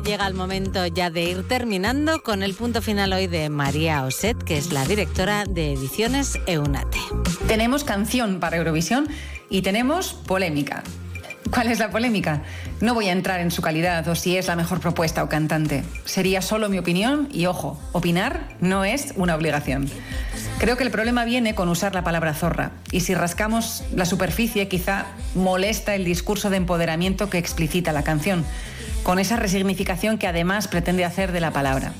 llega el momento ya de ir terminando con el punto final hoy de María Oset, que es la directora de Ediciones Eunate. Tenemos canción para Eurovisión y tenemos polémica. ¿Cuál es la polémica? No voy a entrar en su calidad o si es la mejor propuesta o cantante. Sería solo mi opinión y ojo, opinar no es una obligación. Creo que el problema viene con usar la palabra zorra y si rascamos la superficie quizá molesta el discurso de empoderamiento que explicita la canción, con esa resignificación que además pretende hacer de la palabra.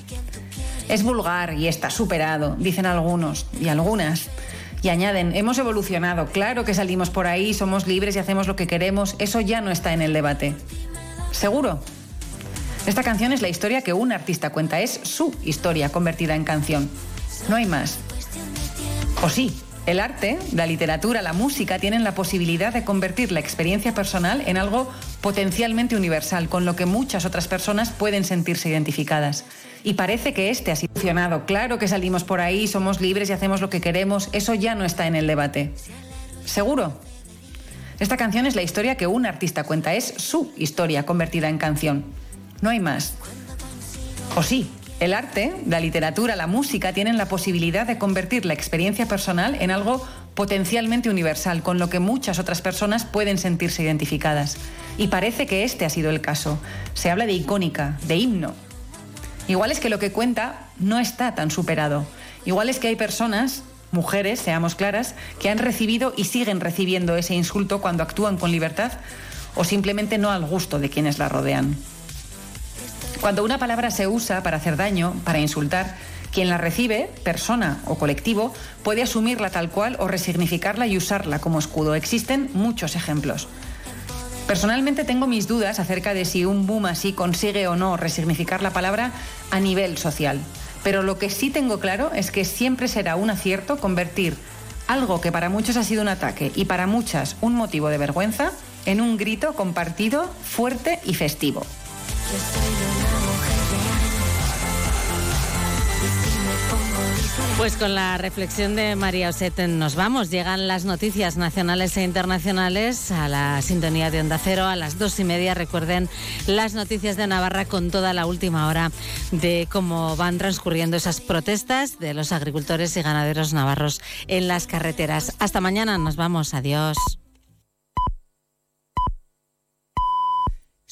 Es vulgar y está superado, dicen algunos y algunas. Y añaden, hemos evolucionado, claro que salimos por ahí, somos libres y hacemos lo que queremos, eso ya no está en el debate. ¿Seguro? Esta canción es la historia que un artista cuenta, es su historia convertida en canción. No hay más. O sí, el arte, la literatura, la música tienen la posibilidad de convertir la experiencia personal en algo potencialmente universal, con lo que muchas otras personas pueden sentirse identificadas. Y parece que este ha sido funcionado. Claro que salimos por ahí, somos libres y hacemos lo que queremos. Eso ya no está en el debate. ¿Seguro? Esta canción es la historia que un artista cuenta. Es su historia convertida en canción. No hay más. O sí, el arte, la literatura, la música tienen la posibilidad de convertir la experiencia personal en algo potencialmente universal, con lo que muchas otras personas pueden sentirse identificadas. Y parece que este ha sido el caso. Se habla de icónica, de himno, Igual es que lo que cuenta no está tan superado. Igual es que hay personas, mujeres, seamos claras, que han recibido y siguen recibiendo ese insulto cuando actúan con libertad o simplemente no al gusto de quienes la rodean. Cuando una palabra se usa para hacer daño, para insultar, quien la recibe, persona o colectivo, puede asumirla tal cual o resignificarla y usarla como escudo. Existen muchos ejemplos. Personalmente tengo mis dudas acerca de si un boom así consigue o no resignificar la palabra a nivel social. Pero lo que sí tengo claro es que siempre será un acierto convertir algo que para muchos ha sido un ataque y para muchas un motivo de vergüenza en un grito compartido, fuerte y festivo. Pues con la reflexión de María Oseten nos vamos. Llegan las noticias nacionales e internacionales a la sintonía de Onda Cero a las dos y media. Recuerden las noticias de Navarra con toda la última hora de cómo van transcurriendo esas protestas de los agricultores y ganaderos navarros en las carreteras. Hasta mañana, nos vamos. Adiós.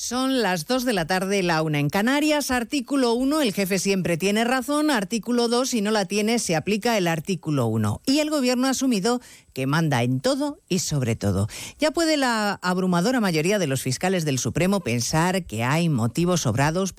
Son las 2 de la tarde, la una en Canarias. Artículo 1, el jefe siempre tiene razón. Artículo 2, si no la tiene, se aplica el artículo 1. Y el gobierno ha asumido que manda en todo y sobre todo. Ya puede la abrumadora mayoría de los fiscales del Supremo pensar que hay motivos sobrados